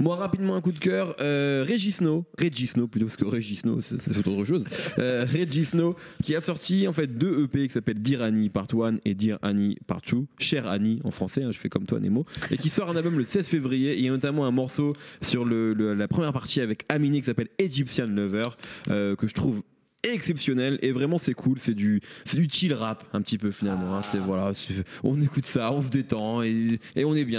Moi, rapidement, un coup de cœur. Euh, Regisno, Regisno plutôt, parce que Regisno, c'est autre chose. Euh, Regisno, qui a sorti en fait deux EP qui s'appellent Dear Annie Part One et Dear Annie Part Two, Cher Annie en français, hein, je fais comme toi, Nemo. Et qui sort un album le 16 février. Il y a notamment un morceau sur la première partie avec Aminé qui s'appelle Egyptian Lover, euh, que je trouve exceptionnel et vraiment c'est cool c'est du chill rap un petit peu finalement hein, c'est voilà on écoute ça on se détend et on est bien